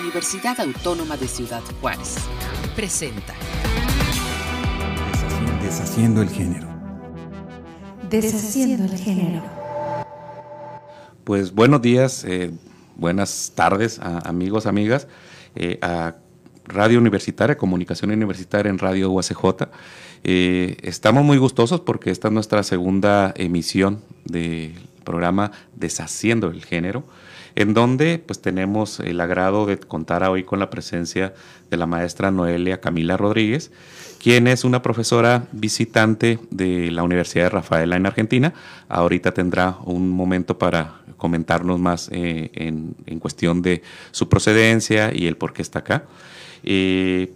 Universidad Autónoma de Ciudad Juárez. Presenta. Deshaciendo el género. Deshaciendo el género. Pues buenos días, eh, buenas tardes a amigos, amigas, eh, a Radio Universitaria, Comunicación Universitaria en Radio UACJ. Eh, estamos muy gustosos porque esta es nuestra segunda emisión del programa Deshaciendo el Género en donde pues tenemos el agrado de contar hoy con la presencia de la maestra Noelia Camila Rodríguez, quien es una profesora visitante de la Universidad de Rafaela en Argentina. Ahorita tendrá un momento para comentarnos más eh, en, en cuestión de su procedencia y el por qué está acá.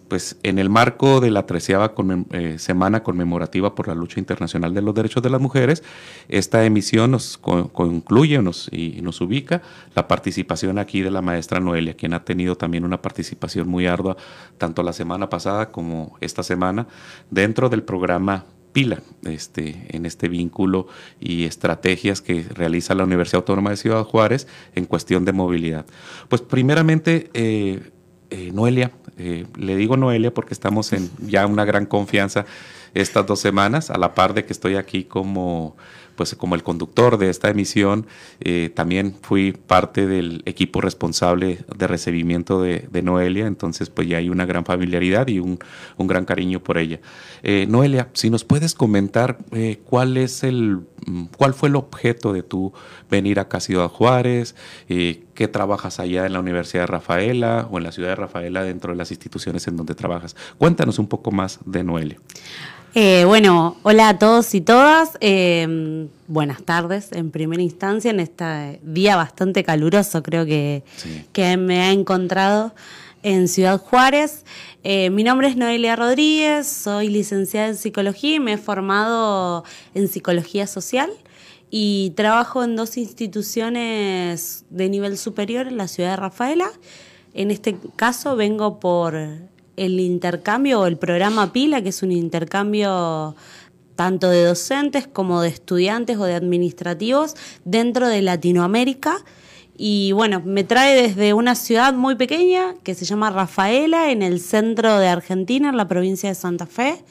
Pues en el marco de la treceava eh, semana conmemorativa por la lucha internacional de los derechos de las mujeres, esta emisión nos concluye nos, y nos ubica la participación aquí de la maestra Noelia, quien ha tenido también una participación muy ardua tanto la semana pasada como esta semana dentro del programa pila este, en este vínculo y estrategias que realiza la Universidad Autónoma de Ciudad Juárez en cuestión de movilidad. Pues primeramente, eh, eh, Noelia, eh, le digo Noelia porque estamos en ya una gran confianza estas dos semanas, a la par de que estoy aquí como pues como el conductor de esta emisión, eh, también fui parte del equipo responsable de recibimiento de, Noelia, entonces pues ya hay una gran familiaridad y un, gran cariño por ella. Noelia, si nos puedes comentar cuál es el, mm, cuál fue el objeto de tu venir acá a Ciudad Juárez, qué trabajas allá en la Universidad de Rafaela o en la ciudad de Rafaela dentro de las instituciones en donde trabajas. Cuéntanos un poco más de Noelia. Eh, bueno, hola a todos y todas. Eh, buenas tardes en primera instancia en este día bastante caluroso, creo que, que me ha encontrado en Ciudad Juárez. Eh, mi nombre es Noelia Rodríguez, soy licenciada en psicología y me he formado en psicología social y trabajo en dos instituciones de nivel superior en la ciudad de Rafaela. En este caso vengo por el intercambio o el programa PILA, que es un intercambio tanto de docentes como de estudiantes o de administrativos dentro de Latinoamérica. Y bueno, me trae desde una ciudad muy pequeña que se llama Rafaela, en el centro de Argentina, en la provincia de Santa Fe.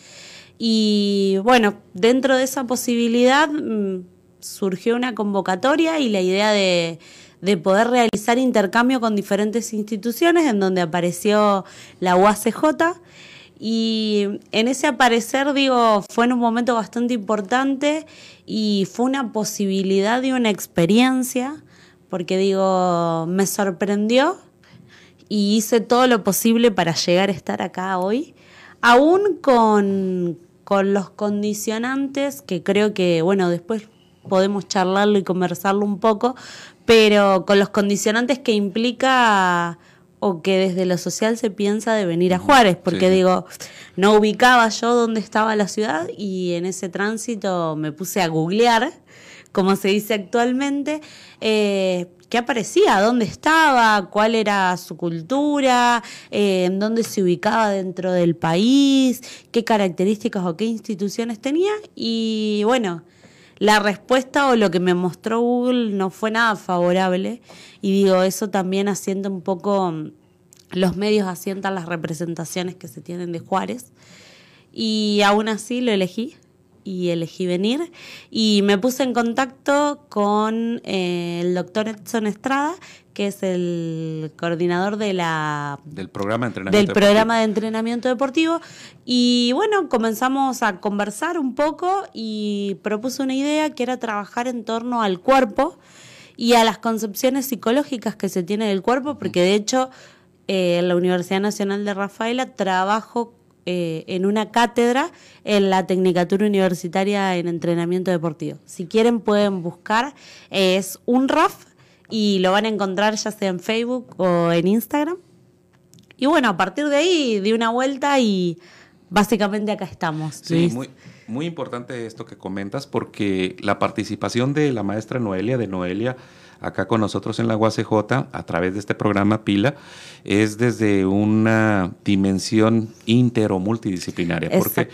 Y bueno, dentro de esa posibilidad mm, surgió una convocatoria y la idea de, de poder realizar intercambio con diferentes instituciones, en donde apareció la UACJ. Y en ese aparecer, digo, fue en un momento bastante importante y fue una posibilidad y una experiencia, porque digo, me sorprendió y hice todo lo posible para llegar a estar acá hoy, aún con, con los condicionantes que creo que, bueno, después podemos charlarlo y conversarlo un poco, pero con los condicionantes que implica o que desde lo social se piensa de venir a Juárez, porque digo, no ubicaba yo dónde estaba la ciudad y en ese tránsito me puse a googlear, como se dice actualmente, eh, qué aparecía, dónde estaba, cuál era su cultura, eh, en dónde se ubicaba dentro del país, qué características o qué instituciones tenía y bueno, la respuesta o lo que me mostró Google no fue nada favorable. Y digo, eso también asienta un poco, mm, los medios asientan las representaciones que se tienen de Juárez. Y aún así lo elegí y elegí venir. Y me puse en contacto con eh, el doctor Edson Estrada, que es el coordinador de la, del programa de entrenamiento, del programa de entrenamiento deportivo. Y bueno, comenzamos a conversar un poco y propuso una idea que era trabajar en torno al cuerpo y a las concepciones psicológicas que se tiene del cuerpo, porque de hecho eh, la Universidad Nacional de Rafaela trabajo eh, en una cátedra en la Tecnicatura Universitaria en Entrenamiento Deportivo. Si quieren pueden buscar, es un RAF y lo van a encontrar ya sea en Facebook o en Instagram. Y bueno, a partir de ahí di una vuelta y básicamente acá estamos. Sí, muy, muy importante esto que comentas porque la participación de la maestra Noelia, de Noelia, acá con nosotros en la UACJ a través de este programa PILA es desde una dimensión inter o multidisciplinaria. ¿Por qué?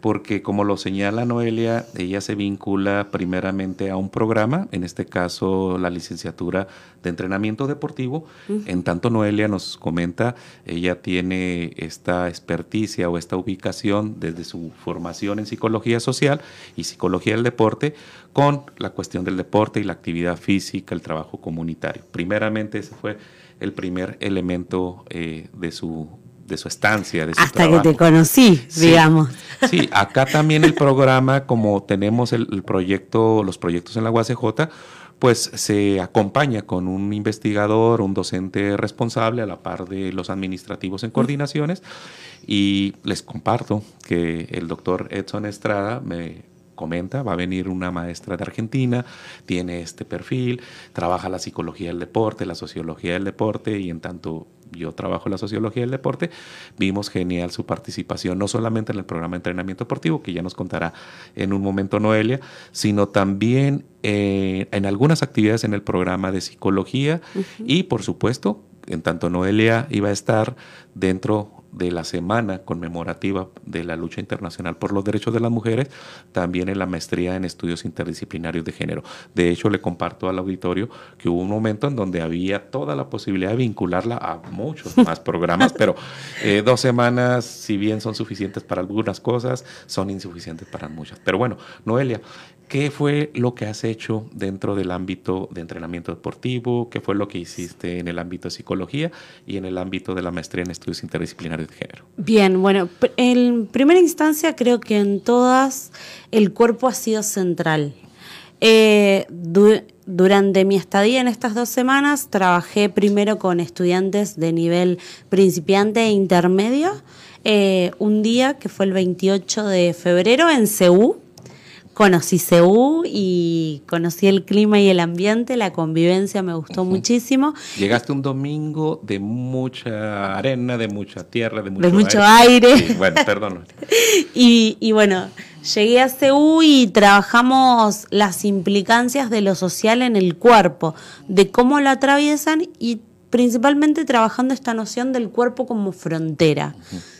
Porque como lo señala Noelia, ella se vincula primeramente a un programa, en este caso la licenciatura de entrenamiento deportivo. En tanto Noelia nos comenta, ella tiene esta experticia o esta ubicación desde su formación en psicología social y psicología del deporte con la cuestión del deporte y la actividad física, el trabajo comunitario. Primeramente ese fue el primer elemento eh, de su de su estancia, de su Hasta que te conocí, digamos. Sí, acá también el programa, como tenemos el, proyecto, los proyectos en la UACJ, pues se acompaña con un investigador, un docente responsable a la par de los administrativos en coordinaciones. Y les comparto que el doctor Edson Estrada me comenta, va a venir una maestra de Argentina, tiene este perfil, trabaja la psicología del deporte, la sociología del deporte y en tanto yo trabajo la sociología del deporte, vimos genial su participación, no solamente en el programa de entrenamiento deportivo, que ya nos contará en un momento Noelia, sino también eh, en algunas actividades en el programa de psicología y por supuesto, en tanto Noelia iba a estar dentro de la semana conmemorativa de la lucha internacional por los derechos de las mujeres, también en la maestría en estudios interdisciplinarios de género. De hecho, le comparto al auditorio que hubo un momento en donde había toda la posibilidad de vincularla a muchos más programas, pero eh, dos semanas, si bien son suficientes para algunas cosas, son insuficientes para muchas. Pero bueno, Noelia, ¿Qué fue lo que has hecho dentro del ámbito de entrenamiento deportivo? ¿Qué fue lo que hiciste en el ámbito de psicología y en el ámbito de la maestría en estudios interdisciplinarios de género? Bien, bueno, en primera instancia creo que en todas el cuerpo ha sido central. Eh, durante mi estadía en estas dos semanas trabajé primero con estudiantes de nivel principiante e intermedio. Eh, un día que fue el 28 de febrero en CEU, conocí Ceú y conocí el clima y el ambiente, la convivencia me gustó muchísimo. Llegaste un domingo de mucha arena, de mucha tierra, de mucho, aire. bueno, perdón. y, y bueno, llegué a Ceú y trabajamos las implicancias de lo social en el cuerpo, de cómo lo atraviesan y principalmente trabajando esta noción del cuerpo como frontera.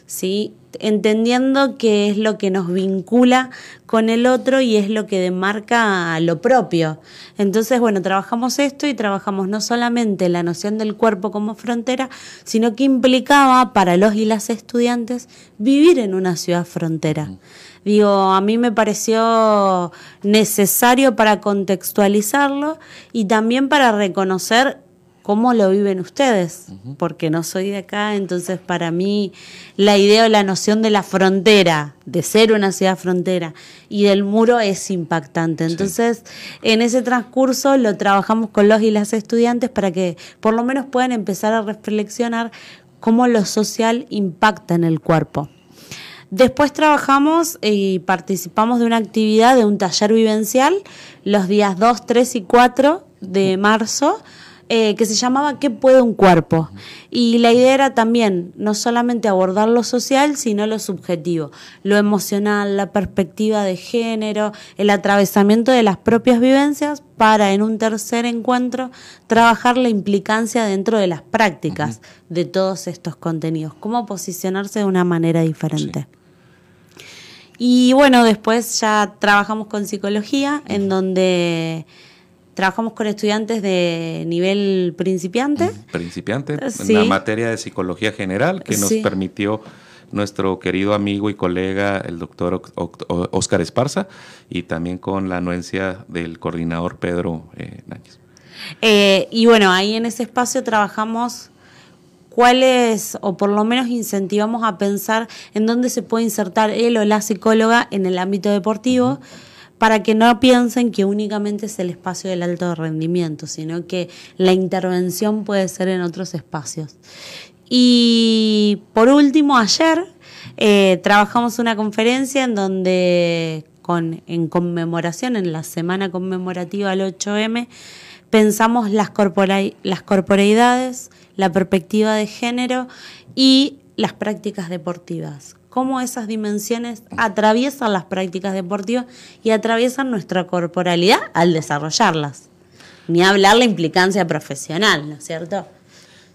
¿Sí? entendiendo que es lo que nos vincula con el otro y es lo que demarca lo propio. Entonces, bueno, trabajamos esto y trabajamos no solamente la noción del cuerpo como frontera, sino que implicaba para los y las estudiantes vivir en una ciudad frontera. Digo, a mí me pareció necesario para contextualizarlo y también para reconocer cómo lo viven ustedes, porque no soy de acá, entonces para mí la idea o la noción de la frontera, de ser una ciudad frontera y del muro es impactante. Entonces, en ese transcurso lo trabajamos con los y las estudiantes para que por lo menos puedan empezar a reflexionar cómo lo social impacta en el cuerpo. Después trabajamos y participamos de una actividad de un taller vivencial los días 2, 3 y 4 de marzo eh, que se llamaba ¿Qué puede un cuerpo? Y la idea era también no solamente abordar lo social, sino lo subjetivo, lo emocional, la perspectiva de género, el atravesamiento de las propias vivencias para en un tercer encuentro trabajar la implicancia dentro de las prácticas de todos estos contenidos, cómo posicionarse de una manera diferente. Y bueno, después ya trabajamos con psicología, en donde Trabajamos con estudiantes de nivel principiante. Principiante, en la materia de psicología general que nos permitió nuestro querido amigo y colega, el doctor Oscar Esparza, y también con la anuencia del coordinador Pedro eh, Náñez. Eh, y bueno, ahí en ese espacio trabajamos cuáles, o por lo menos incentivamos a pensar en dónde se puede insertar él o la psicóloga en el ámbito deportivo para que no piensen que únicamente es el espacio del alto rendimiento, sino que la intervención puede ser en otros espacios. Y por último, ayer eh, trabajamos una conferencia en donde, en conmemoración, en la semana conmemorativa al 8M, pensamos las, las corporeidades, la perspectiva de género y las prácticas deportivas cómo esas dimensiones atraviesan las prácticas deportivas y atraviesan nuestra corporalidad al desarrollarlas. Ni hablar la implicancia profesional, ¿no es cierto?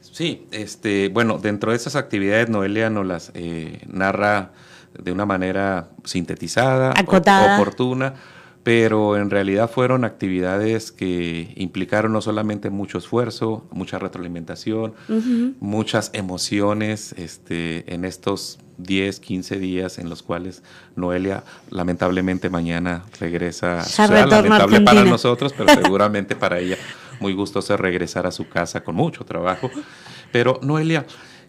Sí, este, bueno, dentro de esas actividades Noelia nos las eh, narra de una manera sintetizada, oportuna, pero en realidad fueron actividades que implicaron no solamente mucho esfuerzo, mucha retroalimentación, muchas emociones este, en estos 10, 15 días en los cuales Noelia lamentablemente mañana regresa. Ya lamentable para nosotros, pero seguramente para ella muy gustoso regresar a su casa con mucho trabajo. Pero Noelia,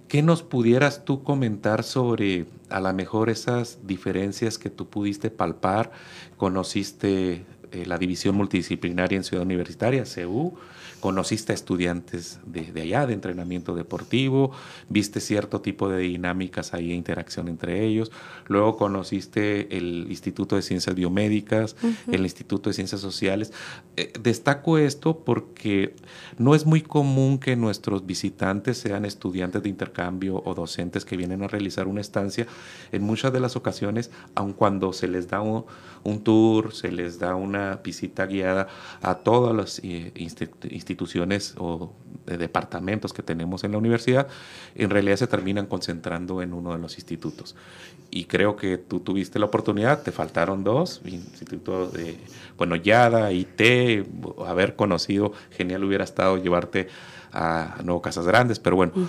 ¿qué nos pudieras tú comentar sobre a lo mejor esas diferencias que tú pudiste palpar? Conociste eh, la división multidisciplinaria en Ciudad Universitaria, CEU, conociste a estudiantes de, allá, de entrenamiento deportivo, viste cierto tipo de dinámicas ahí, interacción entre ellos, luego conociste el Instituto de Ciencias Biomédicas, el Instituto de Ciencias Sociales. Eh, destaco esto porque no es muy común que nuestros visitantes sean estudiantes de intercambio o docentes que vienen a realizar una estancia. En muchas de las ocasiones, aun cuando se les da un, tour, se les da una visita guiada a todas las eh, instituciones, instituciones o de departamentos que tenemos en la universidad, en realidad se terminan concentrando en uno de los institutos. Y creo que tú tuviste la oportunidad, te faltaron dos, Instituto de, bueno, YADA, IT, haber conocido, genial hubiera estado llevarte a Nuevo Casas Grandes, pero bueno, mm.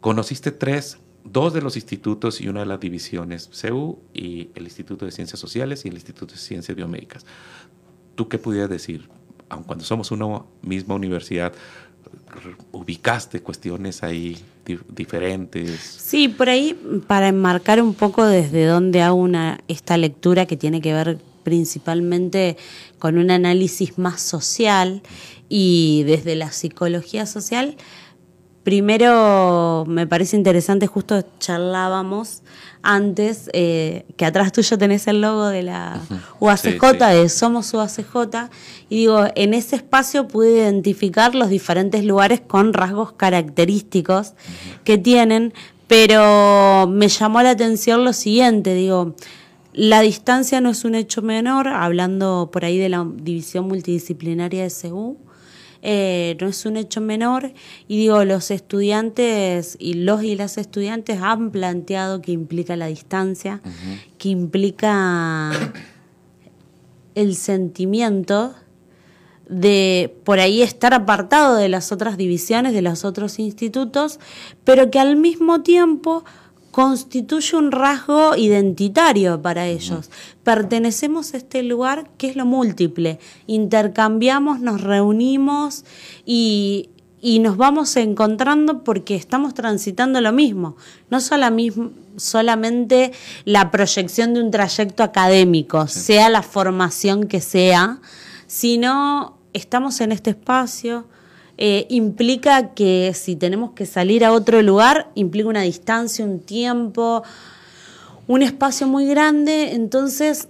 conociste tres, dos de los institutos y una de las divisiones, CEU y el Instituto de Ciencias Sociales y el Instituto de Ciencias Biomédicas. ¿Tú qué pudieras decir? Aun cuando somos una misma universidad, ubicaste cuestiones ahí diferentes. Sí, por ahí, para enmarcar un poco desde dónde hago una, esta lectura que tiene que ver principalmente con un análisis más social y desde la psicología social, primero me parece interesante, justo charlábamos antes, eh, que atrás tuyo tenés el logo de la UACJ, de Somos UACJ, y digo, en ese espacio pude identificar los diferentes lugares con rasgos característicos que tienen, pero me llamó la atención lo siguiente, digo, la distancia no es un hecho menor, hablando por ahí de la división multidisciplinaria de CEU, eh, no es un hecho menor. Y digo, los estudiantes y los y las estudiantes han planteado que implica la distancia, que implica el sentimiento de por ahí estar apartado de las otras divisiones, de los otros institutos, pero que al mismo tiempo constituye un rasgo identitario para ellos. Pertenecemos a este lugar que es lo múltiple. Intercambiamos, nos reunimos y, nos vamos encontrando porque estamos transitando lo mismo. No solamente la proyección de un trayecto académico, sea la formación que sea, sino estamos en este espacio, eh, implica que si tenemos que salir a otro lugar, implica una distancia, un tiempo, un espacio muy grande, entonces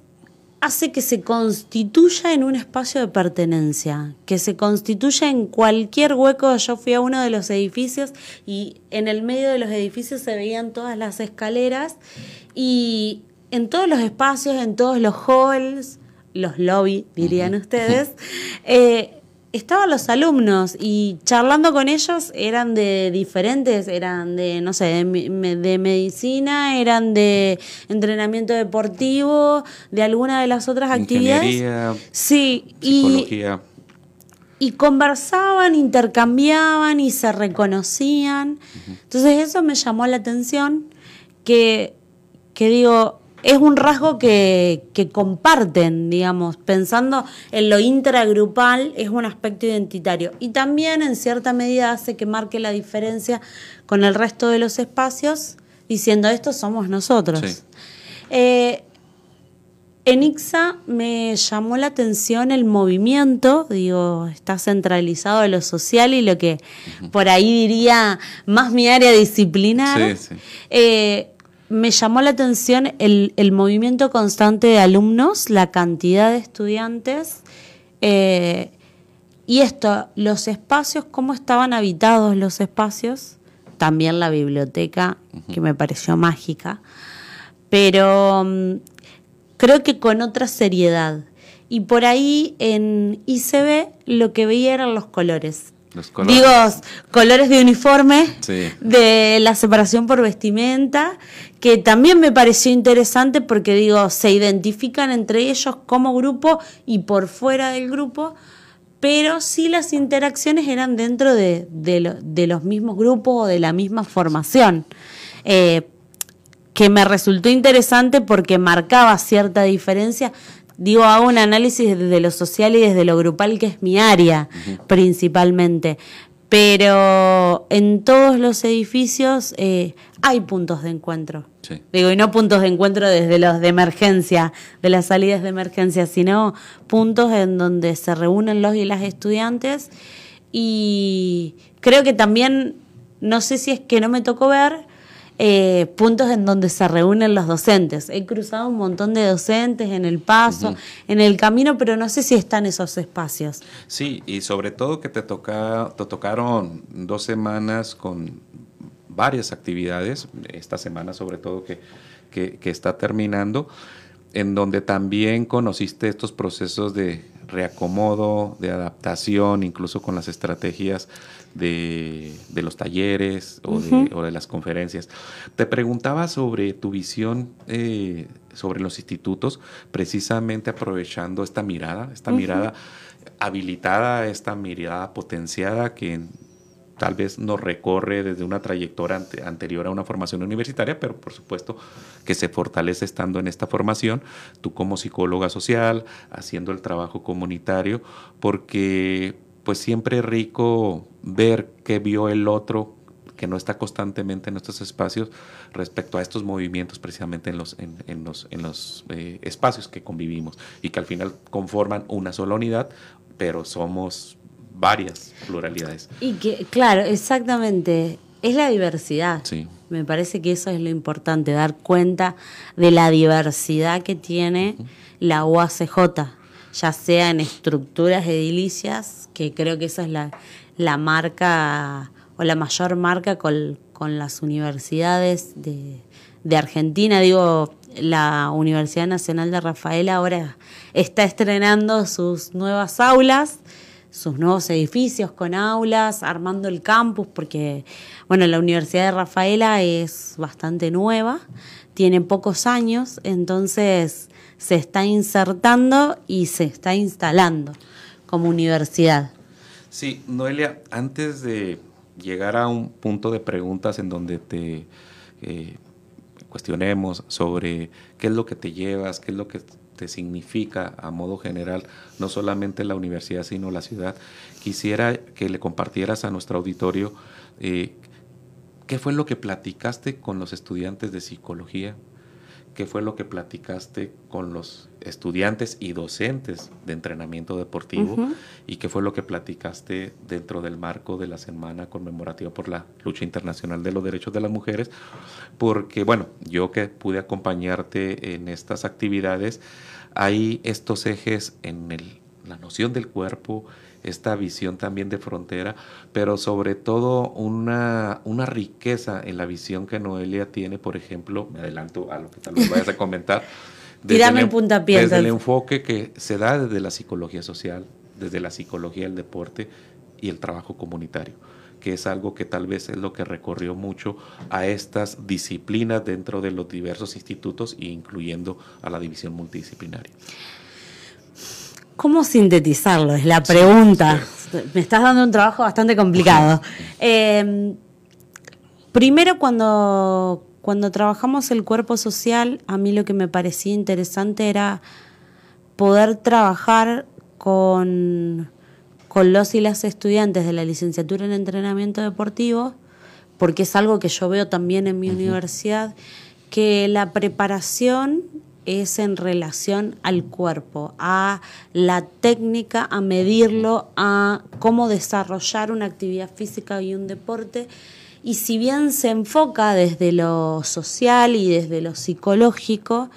hace que se constituya en un espacio de pertenencia, que se constituya en cualquier hueco. Yo fui a uno de los edificios y en el medio de los edificios se veían todas las escaleras y en todos los espacios, en todos los halls, los lobbies, dirían ustedes, eh, estaban los alumnos y charlando con ellos eran de diferentes, eran de, no sé, de, medicina, eran de entrenamiento deportivo, de alguna de las otras actividades. Sí, psicología. Y, y conversaban, intercambiaban y se reconocían. Entonces eso me llamó la atención que, que digo, es un rasgo que, comparten, digamos, pensando en lo intragrupal, es un aspecto identitario. Y también en cierta medida hace que marque la diferencia con el resto de los espacios, diciendo esto somos nosotros. Eh, en IXA me llamó la atención el movimiento, digo, está centralizado en lo social y lo que por ahí diría más mi área disciplinar. Sí, sí. Eh, me llamó la atención el, movimiento constante de alumnos, la cantidad de estudiantes eh, y esto, los espacios, cómo estaban habitados los espacios, también la biblioteca, que me pareció mágica, pero mm, creo que con otra seriedad. y por ahí en ICB lo que veía eran los colores. Los colores. Digo, colores de uniforme, Sí. de la separación por vestimenta, que también me pareció interesante porque digo, se identifican entre ellos como grupo y por fuera del grupo, pero sí las interacciones eran dentro de, de lo- de los mismos grupos o de la misma formación. Eh, que me resultó interesante porque marcaba cierta diferencia. Digo, hago un análisis desde lo social y desde lo grupal, que es mi área principalmente. Pero en todos los edificios eh, hay puntos de encuentro. Sí. Digo, y no puntos de encuentro desde los de emergencia, de las salidas de emergencia, sino puntos en donde se reúnen los y las estudiantes. Y creo que también, no sé si es que no me tocó ver, eh, puntos en donde se reúnen los docentes. He cruzado un montón de docentes en el paso, en el camino, pero no sé si están esos espacios. Sí, y sobre todo que te, toca, te tocaron dos semanas con varias actividades, esta semana sobre todo que, que, que está terminando, en donde también conociste estos procesos de reacomodo, de adaptación, incluso con las estrategias de, de los talleres o, de, o de las conferencias. Te preguntaba sobre tu visión eh, sobre los institutos, precisamente aprovechando esta mirada, esta mirada habilitada, esta mirada potenciada que tal vez nos recorre desde una trayectoria ante- anterior a una formación universitaria, pero por supuesto que se fortalece estando en esta formación, tú como psicóloga social, haciendo el trabajo comunitario, porque pues siempre es rico ver qué vio el otro que no está constantemente en estos espacios respecto a estos movimientos precisamente en los, en, en los, en los eh, espacios que convivimos y que al final conforman una sola unidad, pero somos varias pluralidades. Y que, claro, exactamente, es la diversidad. Sí. Me parece que eso es lo importante, dar cuenta de la diversidad que tiene la UACJ, ya sea en estructuras edilicias, que creo que esa es la, la marca o la mayor marca con, con las universidades de, de Argentina. Digo, la Universidad Nacional de Rafaela ahora está estrenando sus nuevas aulas sus nuevos edificios con aulas, armando el campus, porque, bueno, la Universidad de Rafaela es bastante nueva, tiene pocos años, entonces se está insertando y se está instalando como universidad. Sí, Noelia, antes de llegar a un punto de preguntas en donde te eh, cuestionemos sobre qué es lo que te llevas, qué es lo que te significa a modo general, no solamente la universidad, sino la ciudad, quisiera que le compartieras a nuestro auditorio eh, qué fue lo que platicaste con los estudiantes de psicología, qué fue lo que platicaste con los estudiantes y docentes de entrenamiento deportivo y qué fue lo que platicaste dentro del marco de la semana conmemorativa por la lucha internacional de los derechos de las mujeres, porque bueno, yo que pude acompañarte en estas actividades, hay estos ejes en el- la noción del cuerpo, esta visión también de frontera, pero sobre todo una, una riqueza en la visión que Noelia tiene, por ejemplo, me adelanto a lo que tal vez vayas a comentar. Tírame el Desde el enfoque que se da desde la psicología social, desde la psicología del deporte y el trabajo comunitario, que es algo que tal vez es lo que recorrió mucho a estas disciplinas dentro de los diversos institutos, incluyendo a la división multidisciplinaria. ¿Cómo sintetizarlo? Es la pregunta. Me estás dando un trabajo bastante complicado. Eh, primero, cuando, cuando trabajamos el cuerpo social, a mí lo que me parecía interesante era poder trabajar con, con los y las estudiantes de la licenciatura en entrenamiento deportivo, porque es algo que yo veo también en mi universidad, que la preparación es en relación al cuerpo, a la técnica, a medirlo, a cómo desarrollar una actividad física y un deporte. Y si bien se enfoca desde lo social y desde lo psicológico,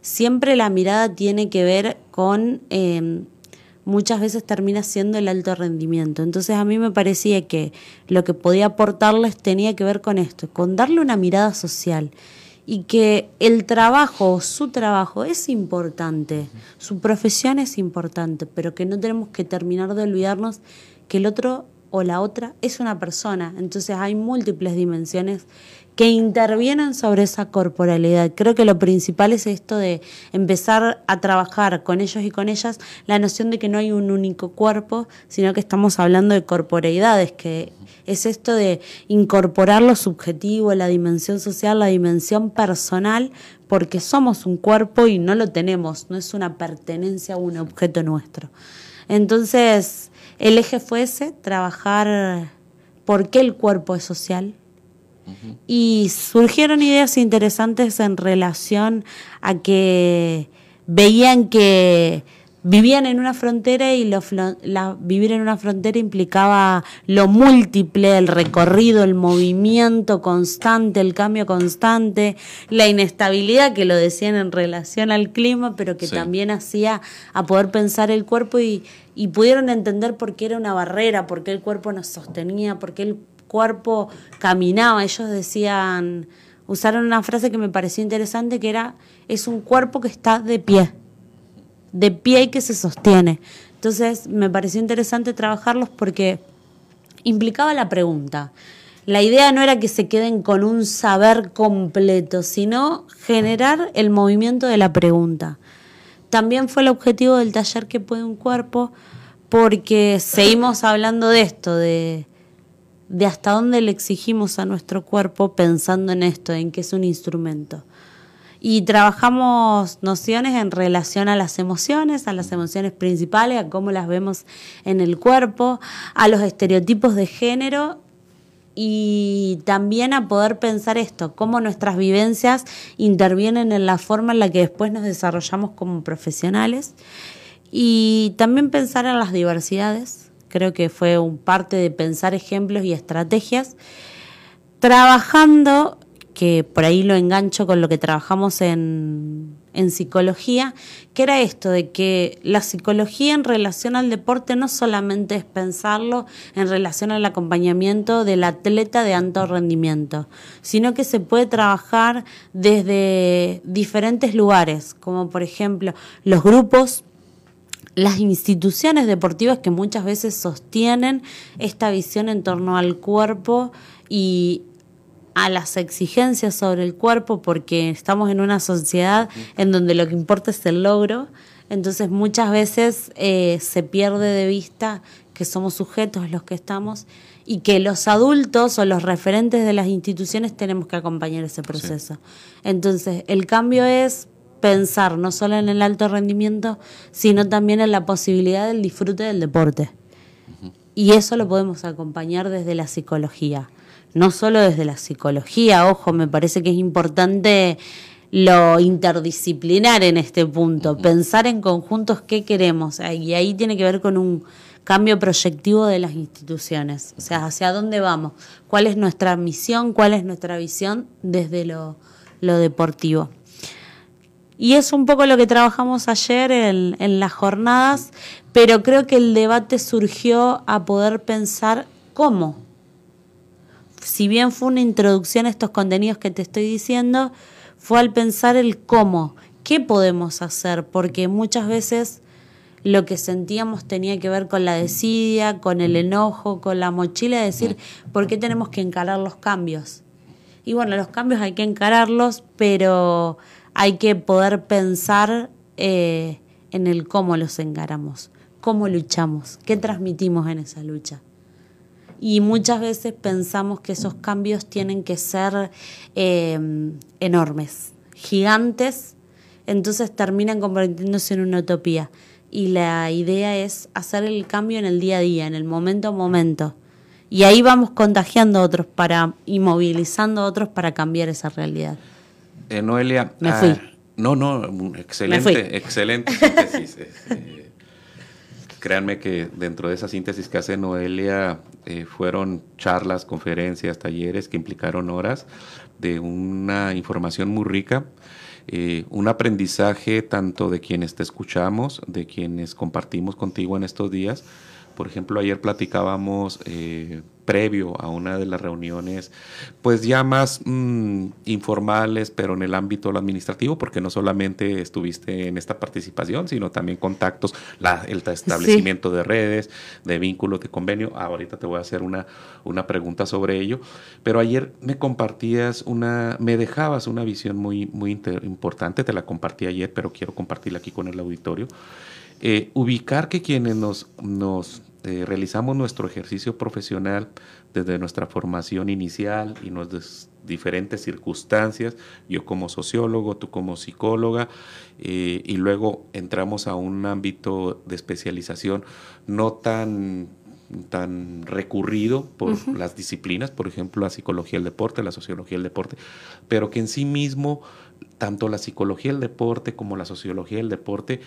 siempre la mirada tiene que ver con, eh, muchas veces termina siendo el alto rendimiento. Entonces a mí me parecía que lo que podía aportarles tenía que ver con esto, con darle una mirada social y que el trabajo, su trabajo es importante, su profesión es importante, pero que no tenemos que terminar de olvidarnos que el otro o la otra es una persona. Entonces hay múltiples dimensiones que intervienen sobre esa corporalidad. Creo que lo principal es esto de empezar a trabajar con ellos y con ellas la noción de que no hay un único cuerpo, sino que estamos hablando de corporeidades, que es esto de incorporar lo subjetivo, la dimensión social, la dimensión personal, porque somos un cuerpo y no lo tenemos, no es una pertenencia a un objeto nuestro. Entonces, el eje fue ese, trabajar por qué el cuerpo es social, y surgieron ideas interesantes en relación a que veían que vivían en una frontera y vivir en una frontera implicaba lo múltiple, el recorrido, el movimiento constante, el cambio constante, la inestabilidad que lo decían en relación al clima, pero que también hacía a poder pensar el cuerpo y, y pudieron entender por qué era una barrera, por qué el cuerpo nos sostenía, por qué el cuerpo caminaba. Ellos decían, usaron una frase que me pareció interesante, que era, es un cuerpo que está de pie, de pie y que se sostiene. Entonces me pareció interesante trabajarlos porque implicaba la pregunta. La idea no era que se queden con un saber completo, sino generar el movimiento de la pregunta. También fue el objetivo del taller que puede un cuerpo, porque seguimos hablando de esto, de, de hasta dónde le exigimos a nuestro cuerpo pensando en esto, en que es un instrumento. Y trabajamos nociones en relación a las emociones, a las emociones principales, a cómo las vemos en el cuerpo, a los estereotipos de género y también a poder pensar esto, cómo nuestras vivencias intervienen en la forma en la que después nos desarrollamos como profesionales y también pensar en las diversidades, creo que fue un parte de pensar ejemplos y estrategias, trabajando, que por ahí lo engancho con lo que trabajamos en, en psicología, que era esto de que la psicología en relación al deporte no solamente es pensarlo en relación al acompañamiento del atleta de alto rendimiento, sino que se puede trabajar desde diferentes lugares, como por ejemplo los grupos las instituciones deportivas que muchas veces sostienen esta visión en torno al cuerpo y a las exigencias sobre el cuerpo porque estamos en una sociedad en donde lo que importa es el logro, entonces muchas veces eh, se pierde de vista que somos sujetos los que estamos y que los adultos o los referentes de las instituciones tenemos que acompañar ese proceso. Entonces, el cambio es pensar no solo en el alto rendimiento, sino también en la posibilidad del disfrute del deporte. Y eso lo podemos acompañar desde la psicología. No solo desde la psicología, ojo, me parece que es importante lo interdisciplinar en este punto, pensar en conjuntos qué queremos. Y ahí tiene que ver con un cambio proyectivo de las instituciones, o sea, hacia dónde vamos, cuál es nuestra misión, cuál es nuestra visión desde lo, lo deportivo. Y es un poco lo que trabajamos ayer en, las jornadas, pero creo que el debate surgió a poder pensar cómo. Si bien fue una introducción a estos contenidos que te estoy diciendo, fue al pensar el cómo, qué podemos hacer, porque muchas veces lo que sentíamos tenía que ver con la desidia, con el enojo, con la mochila, de decir, ¿por qué tenemos que encarar los cambios? Y bueno, los cambios hay que encararlos, pero hay que poder pensar eh, en el cómo los encaramos, cómo luchamos, qué transmitimos en esa lucha. Y muchas veces pensamos que esos cambios tienen que ser eh, enormes, gigantes, entonces terminan convirtiéndose en una utopía. Y la idea es hacer el cambio en el día a día, en el momento a momento. Y ahí vamos contagiando a otros para, y movilizando a otros para cambiar esa realidad. Eh, Noelia. Me fui. Ah, no, no, excelente, excelente síntesis. Este, créanme que dentro de esa síntesis que hace Noelia eh, fueron charlas, conferencias, talleres que implicaron horas de una información muy rica. Eh, un aprendizaje tanto de quienes te escuchamos, de quienes compartimos contigo en estos días. Por ejemplo, ayer platicábamos previo a una de las reuniones, pues ya más mm, informales, pero en el ámbito administrativo, porque no solamente estuviste en esta participación, sino también contactos, el establecimiento de redes, de vínculos, de convenio. ahorita te voy a hacer una, una pregunta sobre ello, pero ayer me compartías una, me dejabas una visión muy, muy importante, te la compartí ayer, pero quiero compartirla aquí con el auditorio. Eh, ubicar que quienes nos, nos este, realizamos nuestro ejercicio profesional desde nuestra formación inicial y nuestras diferentes circunstancias, yo como sociólogo, tú como psicóloga, eh, y luego entramos a un ámbito de especialización no tan tan recurrido por las disciplinas, por ejemplo, la psicología del deporte, la sociología del deporte, pero que en sí mismo, tanto la psicología del deporte como la sociología del deporte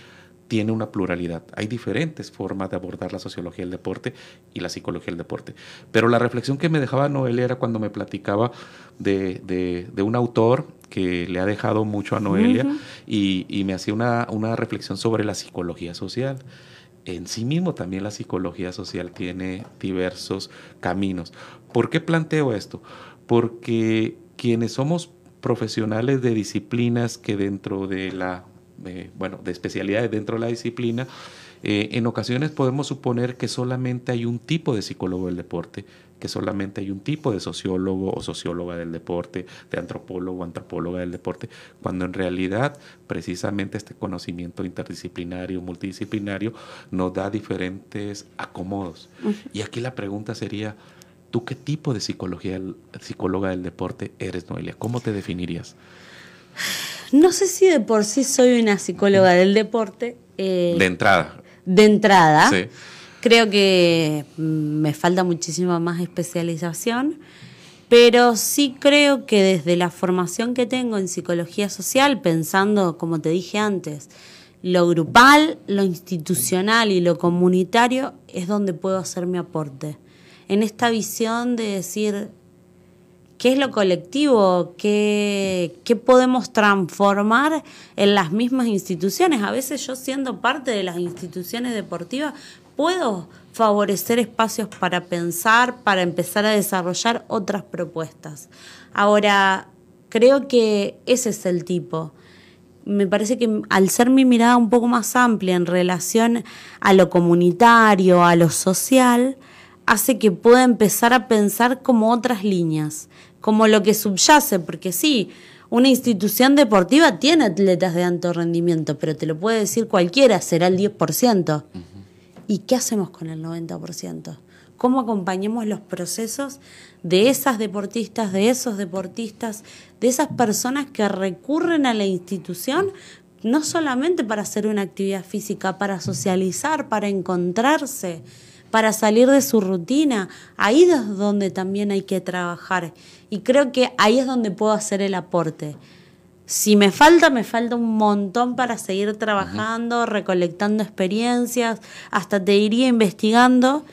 tiene una pluralidad. Hay diferentes formas de abordar la sociología del deporte y la psicología del deporte. Pero la reflexión que me dejaba Noelia era cuando me platicaba de, un autor que le ha dejado mucho a Noelia y, me hacía una, una reflexión sobre la psicología social en sí mismo también la psicología social tiene diversos caminos. ¿Por qué planteo esto? Porque quienes somos profesionales de disciplinas que dentro de la eh, bueno, de especialidades dentro de la disciplina, eh, en ocasiones podemos suponer que solamente hay un tipo de psicólogo del deporte, que solamente hay un tipo de sociólogo o socióloga del deporte, de antropólogo o antropóloga del deporte, cuando en realidad precisamente este conocimiento interdisciplinario, multidisciplinario, nos da diferentes acomodos. Y aquí la pregunta sería, ¿tú qué tipo de psicología, psicóloga del deporte eres, Noelia? ¿Cómo te definirías? No sé si de por sí soy una psicóloga del deporte. Eh, de entrada. De entrada. Sí. Creo que mm, me falta muchísima más especialización, pero sí creo que desde la formación que tengo en psicología social, pensando, como te dije antes, lo grupal, lo institucional y lo comunitario, es donde puedo hacer mi aporte. En esta visión de decir, qué es lo colectivo, qué, podemos transformar en las mismas instituciones. A veces yo siendo parte de las instituciones deportivas puedo favorecer espacios para pensar, para empezar a desarrollar otras propuestas. Ahora, creo que ese es el tipo. Me parece que al ser mi mirada un poco más amplia en relación a lo comunitario, a lo social, hace que pueda empezar a pensar como otras líneas como lo que subyace, porque sí, una institución deportiva tiene atletas de alto rendimiento, pero te lo puede decir cualquiera, será el 10%. ¿Y qué hacemos con el 90%? ¿Cómo acompañamos los procesos de esas deportistas, de esos deportistas, de esas personas que recurren a la institución no solamente para hacer una actividad física, para socializar, para encontrarse? Para salir de su rutina. Ahí es donde también hay que trabajar. Y creo que ahí es donde puedo hacer el aporte. Si me falta, me falta un montón para seguir trabajando, recolectando experiencias, hasta te iría investigando.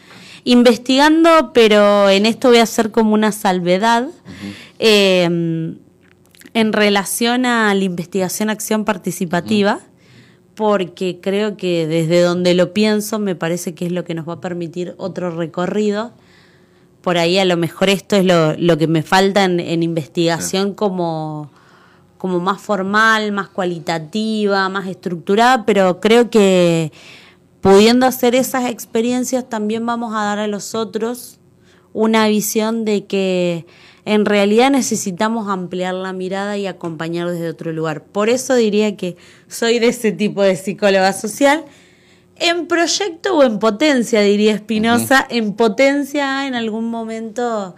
Investigando, pero en esto voy a hacer como una salvedad. Em, en relación a la investigación acción participativa, porque creo que desde donde lo pienso me parece que es lo que nos va a permitir otro recorrido. Por ahí a lo mejor esto es lo, que me falta en, investigación como, como más formal, más cualitativa, más estructurada, pero creo que pudiendo hacer esas experiencias también vamos a dar a los otros una visión de que en realidad necesitamos ampliar la mirada y acompañar desde otro lugar. Por eso diría que soy de ese tipo de psicóloga social. En proyecto o en potencia, diría Espinosa, en potencia en algún momento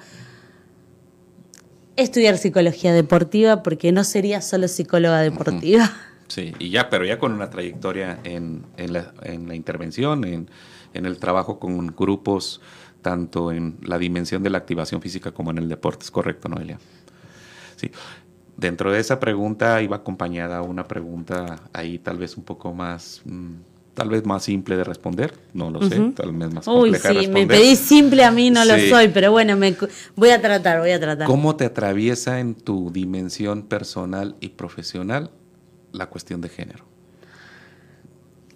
estudiar psicología deportiva, porque no sería solo psicóloga deportiva. Sí, y ya, pero ya con una trayectoria en, la, intervención, en, en el trabajo con grupos tanto en la dimensión de la activación física como en el deporte. ¿Es correcto, Noelia? Sí. Dentro de esa pregunta iba acompañada una pregunta ahí tal vez un poco más, mm, tal vez más simple de responder, no lo sé, tal vez más Uy, sí, me pedí simple a mí, no lo soy, pero bueno, me, voy a tratar, voy a tratar. ¿Cómo te atraviesa en tu dimensión personal y profesional la cuestión de género?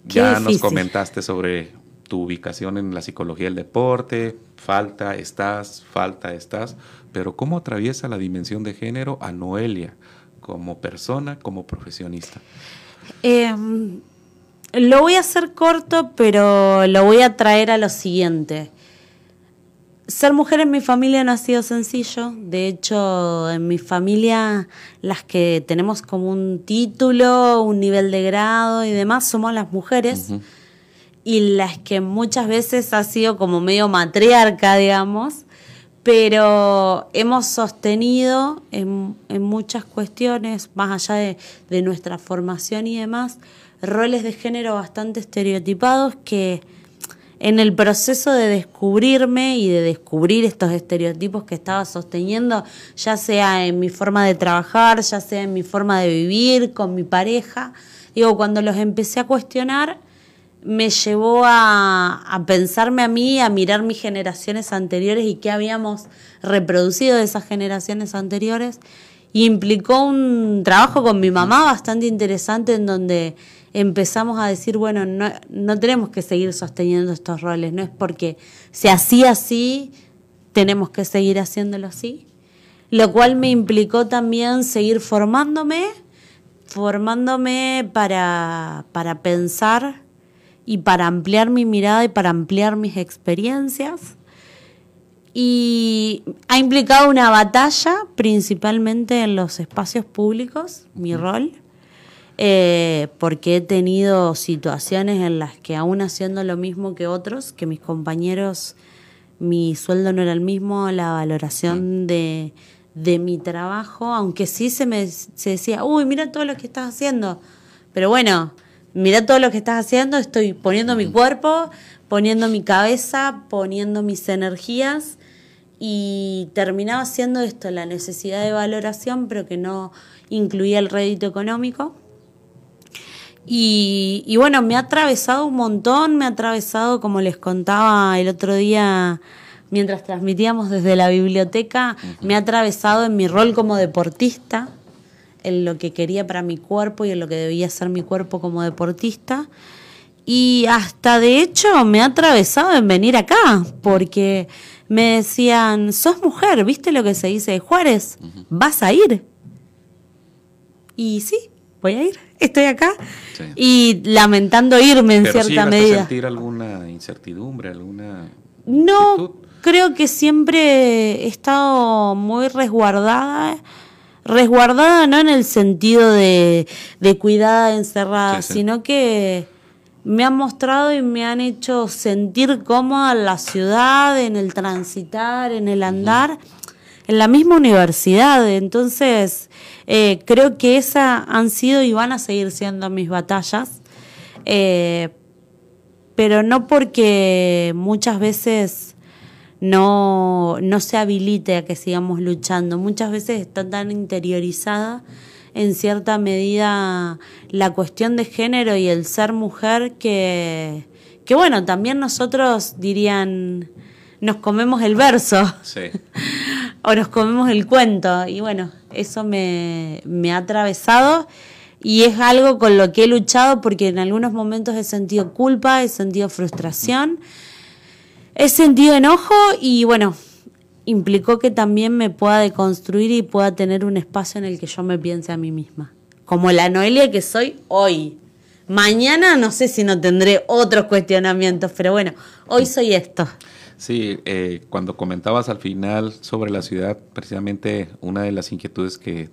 ya nos comentaste sobre tu ubicación en la psicología del deporte, falta, estás, falta, estás, pero ¿cómo atraviesa la dimensión de género a Noelia como persona, como profesionista? Em, lo voy a hacer corto, pero lo voy a traer a lo siguiente. Ser mujer en mi familia no ha sido sencillo. De hecho, en mi familia, las que tenemos como un título, un nivel de grado y demás, somos las mujeres. Y las que muchas veces ha sido como medio matriarca, digamos. Pero hemos sostenido en, muchas cuestiones, más allá de, de nuestra formación y demás, roles de género bastante estereotipados que en el proceso de descubrirme y de descubrir estos estereotipos que estaba sosteniendo, ya sea en mi forma de trabajar, ya sea en mi forma de vivir, con mi pareja, digo, cuando los empecé a cuestionar, me llevó a, pensarme a mí, a mirar mis generaciones anteriores y qué habíamos reproducido de esas generaciones anteriores. Y implicó un trabajo con mi mamá bastante interesante en donde empezamos a decir, bueno, no, no tenemos que seguir sosteniendo estos roles, no es porque se hacía así, tenemos que seguir haciéndolo así. Lo cual me implicó también seguir formándome, formándome para, para pensar y para ampliar mi mirada y para ampliar mis experiencias. Y ha implicado una batalla, principalmente en los espacios públicos, mi rol eh, porque he tenido situaciones en las que aún haciendo lo mismo que otros, que mis compañeros, mi sueldo no era el mismo, la valoración de, mi trabajo, aunque sí se me se decía, uy, mira todo lo que estás haciendo, pero bueno, mira todo lo que estás haciendo, estoy poniendo mi cuerpo, poniendo mi cabeza, poniendo mis energías y terminaba siendo esto, la necesidad de valoración, pero que no incluía el rédito económico. Y, bueno, me ha atravesado un montón, me ha atravesado, como les contaba el otro día mientras transmitíamos desde la biblioteca, me ha atravesado en mi rol como deportista, en lo que quería para mi cuerpo y en lo que debía ser mi cuerpo como deportista. Y hasta de hecho me ha atravesado en venir acá, porque me decían, sos mujer, ¿viste lo que se dice de Juárez? ¿Vas a ir? Y sí, voy a ir, estoy acá. Y lamentando irme en cierta medida. sentir alguna incertidumbre, alguna... No, creo que siempre he estado muy resguardada. Resguardada no en el sentido de, de cuidada, encerrada, sino que me han mostrado y me han hecho sentir cómoda en la ciudad, en el transitar, en el andar, en la misma universidad. Entonces, eh, creo que esas han sido y van a seguir siendo mis batallas, eh, pero no porque muchas veces no, no se habilite a que sigamos luchando, muchas veces está tan interiorizada en cierta medida la cuestión de género y el ser mujer que, que bueno, también nosotros dirían, nos comemos el verso. Sí. o nos comemos el cuento. Y bueno, eso me, ha atravesado y es algo con lo que he luchado porque en algunos momentos he sentido culpa, he sentido frustración, he sentido enojo y bueno, implicó que también me pueda deconstruir y pueda tener un espacio en el que yo me piense a mí misma. Como la Noelia que soy hoy. Mañana no sé si no tendré otros cuestionamientos, pero bueno, hoy soy esto. Sí, eh, cuando comentabas al final sobre la ciudad, precisamente una de las inquietudes que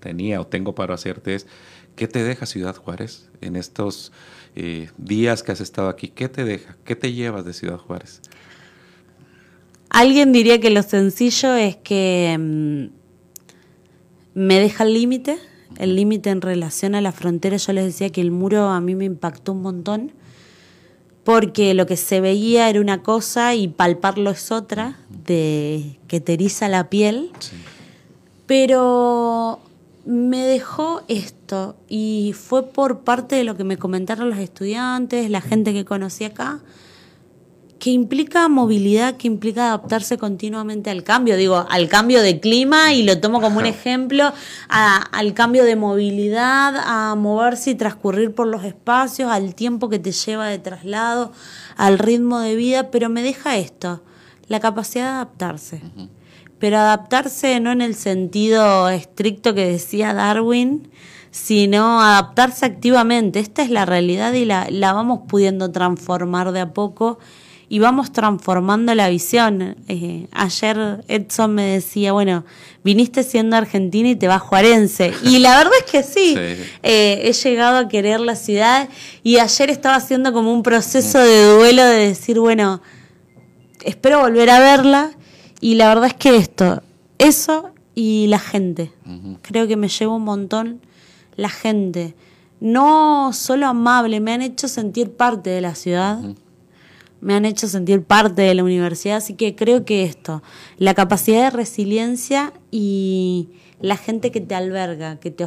tenía o tengo para hacerte es, ¿qué te deja Ciudad Juárez en estos eh, días que has estado aquí? ¿Qué te deja? ¿Qué te llevas de Ciudad Juárez? Alguien diría que lo sencillo es que mm, me deja el límite, el límite en relación a la frontera. Yo les decía que el muro a mí me impactó un montón porque lo que se veía era una cosa y palparlo es otra, de que te eriza la piel. Pero me dejó esto y fue por parte de lo que me comentaron los estudiantes, la gente que conocí acá, que implica movilidad, que implica adaptarse continuamente al cambio, digo, al cambio de clima y lo tomo como un ejemplo, al cambio de movilidad, a moverse y transcurrir por los espacios, al tiempo que te lleva de traslado, al ritmo de vida, pero me deja esto, la capacidad de adaptarse. Pero adaptarse no en el sentido estricto que decía Darwin, sino adaptarse activamente. Esta es la realidad y la, la vamos pudiendo transformar de a poco y vamos transformando la visión. Eh, ayer Edson me decía, bueno, viniste siendo argentina y te vas juarense. Y la verdad es que sí, eh, he llegado a querer la ciudad y ayer estaba haciendo como un proceso de duelo de decir, bueno, espero volver a verla. Y la verdad es que esto, eso y la gente, creo que me lleva un montón la gente. No solo amable, me han hecho sentir parte de la ciudad. Me han hecho sentir parte de la universidad, así que creo que esto, la capacidad de resiliencia y la gente que te alberga, que te,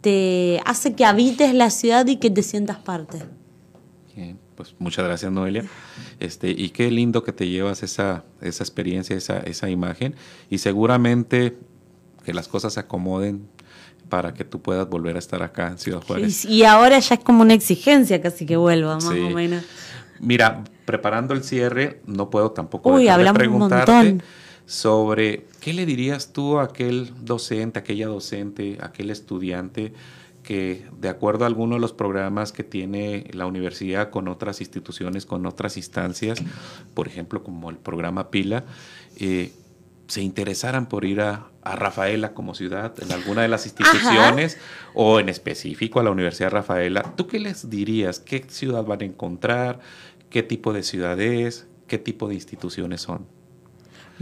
te hace que habites la ciudad y que te sientas parte. Bien, pues muchas gracias Noelia. Este, y qué lindo que te llevas esa, esa experiencia, esa, esa imagen, y seguramente que las cosas se acomoden para que tú puedas volver a estar acá en Ciudad Juárez. Y, ahora ya es como una exigencia casi que vuelva, más o menos. Mira, preparando el cierre, no puedo tampoco Uy, de preguntarte sobre qué le dirías tú a aquel docente, aquella docente, aquel estudiante que de acuerdo a alguno de los programas que tiene la universidad con otras instituciones, con otras instancias, por ejemplo como el programa Pila, eh, se interesaran por ir a, Rafaela como ciudad, en alguna de las instituciones o en específico a la Universidad Rafaela, ¿tú qué les dirías? ¿Qué ciudad van a encontrar? qué tipo de ciudad es, qué tipo de instituciones son.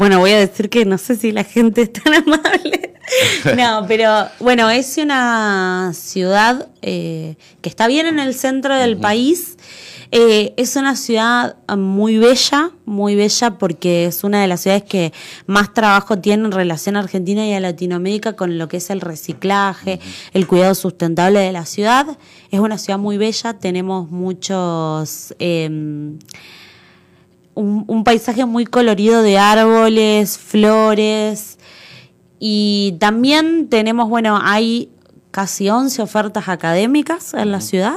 Bueno, voy a decir que no sé si la gente es tan amable. no, pero bueno, es una ciudad eh, que está bien en el centro del país. Eh, es una ciudad muy bella, muy bella porque es una de las ciudades que más trabajo tiene en relación a Argentina y a Latinoamérica con lo que es el reciclaje, el cuidado sustentable de la ciudad. Es una ciudad muy bella, tenemos muchos... Em, un, un paisaje muy colorido de árboles, flores, y también tenemos, bueno, hay casi 11 ofertas académicas en la ciudad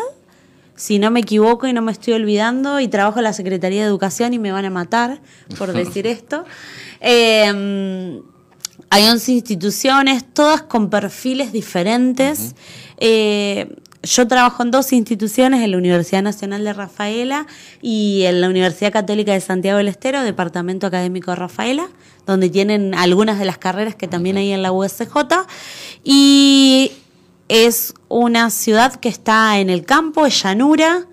si no me equivoco y no me estoy olvidando, y trabajo en la Secretaría de Educación y me van a matar por decir esto. Em, hay 11 instituciones, todas con perfiles diferentes. Eh, yo trabajo en dos instituciones, en la Universidad Nacional de Rafaela y en la Universidad Católica de Santiago del Estero, Departamento Académico de Rafaela, donde tienen algunas de las carreras que también hay en la USJ. Y es una ciudad que está en el campo, es llanura,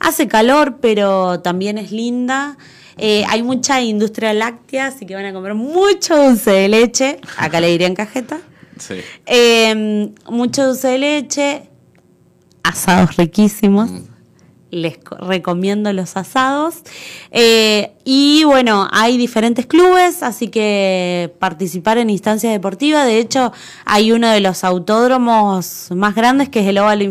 hace calor, pero también es linda. Eh, hay mucha industria láctea, así que van a comer mucho dulce de leche. Acá le dirían cajeta. Sí. Em, mucho dulce de leche, asados riquísimos. Mm les recomiendo los asados. Eh, y bueno, hay diferentes clubes, así que participar en instancias deportivas. De hecho, hay uno de los autódromos más grandes, que es el Óvalo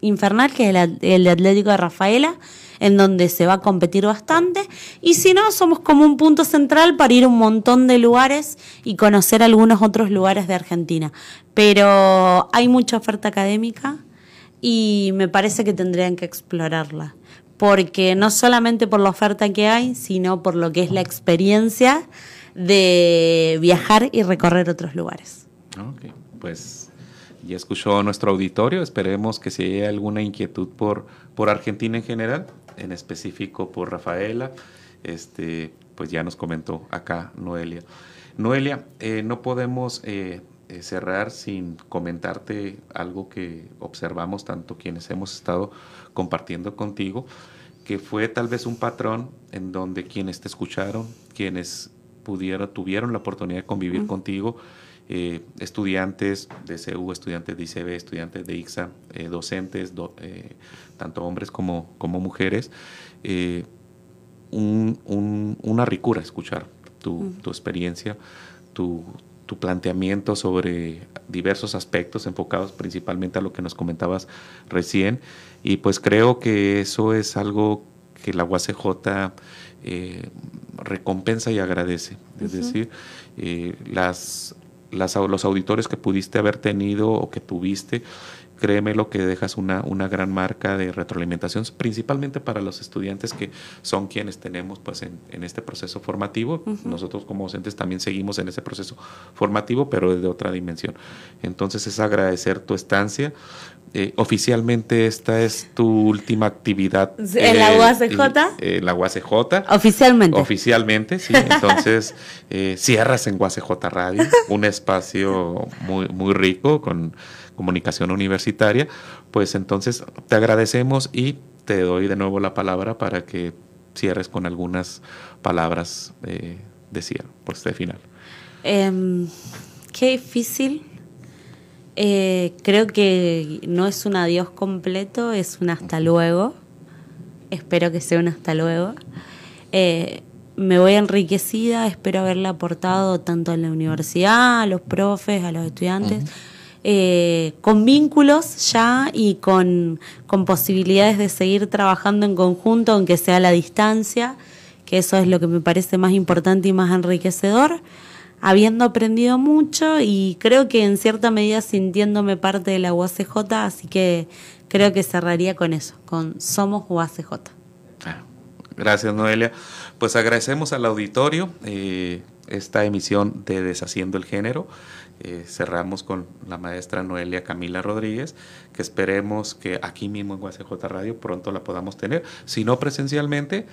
Infernal, que es el, el Atlético de Rafaela en donde se va a competir bastante. Y si no, somos como un punto central para ir a un montón de lugares y conocer algunos otros lugares de Argentina. Pero hay mucha oferta académica y me parece que tendrían que explorarla. Porque no solamente por la oferta que hay, sino por lo que es la experiencia de viajar y recorrer otros lugares. Ok, pues ya escuchó nuestro auditorio. Esperemos que si hay alguna inquietud por, por Argentina en general, en específico por Rafaela, este, pues ya nos comentó acá Noelia. Noelia, eh, no podemos eh, eh, cerrar sin comentarte algo que observamos tanto quienes hemos estado compartiendo contigo, que fue tal vez un patrón en donde quienes te escucharon, quienes pudieron, tuvieron la oportunidad de convivir contigo, eh, estudiantes de CEU, estudiantes de ICB, estudiantes de IXA, eh, docentes, tanto hombres como, como mujeres, una ricura escuchar tu, tu experiencia, tu, tu planteamiento sobre diversos aspectos enfocados principalmente a lo que nos comentabas recién. Y pues creo que eso es algo que la UACJ eh, recompensa y agradece. Es decir, eh, las, las, los auditores que pudiste haber tenido o que tuviste, créeme lo que dejas una, una gran marca de retroalimentación, principalmente para los estudiantes que son quienes tenemos pues en, en este proceso formativo. Nosotros como docentes también seguimos en ese proceso formativo, pero desde otra dimensión. Entonces es agradecer tu estancia. Eh, oficialmente esta es tu última actividad. ¿En la UACJ? Eh, en la UACJ. Oficialmente. Oficialmente, sí. Entonces eh, cierras en UACJ Radio, un espacio muy, muy rico con comunicación universitaria. Pues entonces te agradecemos y te doy de nuevo la palabra para que cierres con algunas palabras de cierre, pues de final. Em, qué difícil eh, creo que no es un adiós completo, es un hasta luego. Espero que sea un hasta luego. Eh, me voy enriquecida, espero haberle aportado tanto a la universidad, a los profes, a los estudiantes, eh, con vínculos ya y con, posibilidades de seguir trabajando en conjunto, aunque sea a la distancia, que eso es lo que me parece más importante y más enriquecedor habiendo aprendido mucho y creo que en cierta medida sintiéndome parte de la UACJ, así que creo que cerraría con eso, con Somos UACJ. Gracias, Noelia. Pues agradecemos al auditorio eh, esta emisión de Deshaciendo el Género. Eh, cerramos con la maestra Noelia Camila Rodríguez, que esperemos que aquí mismo en UACJ Radio pronto la podamos tener, si no presencialmente,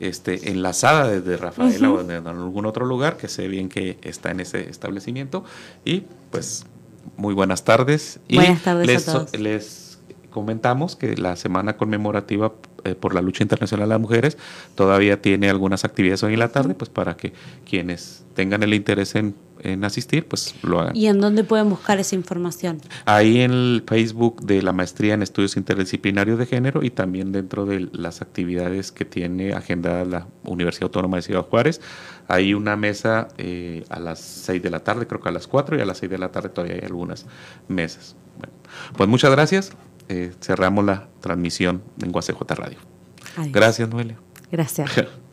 este, enlazada desde Rafaela o en algún otro lugar, que sé bien que está en ese establecimiento. Y pues muy buenas tardes. Y buenas tardes les, a todos. les comentamos que la semana conmemorativa eh, por la lucha internacional de las mujeres todavía tiene algunas actividades hoy en la tarde, pues para que quienes tengan el interés en, en, asistir, pues lo hagan. ¿Y en dónde pueden buscar esa información? Ahí en el Facebook de la maestría en estudios interdisciplinarios de género y también dentro de las actividades que tiene agendada la Universidad Autónoma de Ciudad Juárez. Hay una mesa eh, a las 6 de la tarde, creo que a las 4 y a las 6 de la tarde todavía hay algunas mesas. Bueno, pues muchas gracias eh, cerramos la transmisión en UACJ Radio. Adiós. Gracias, Noelia. Gracias.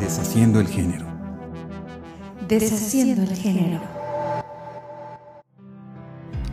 Deshaciendo el género. Deshaciendo el género.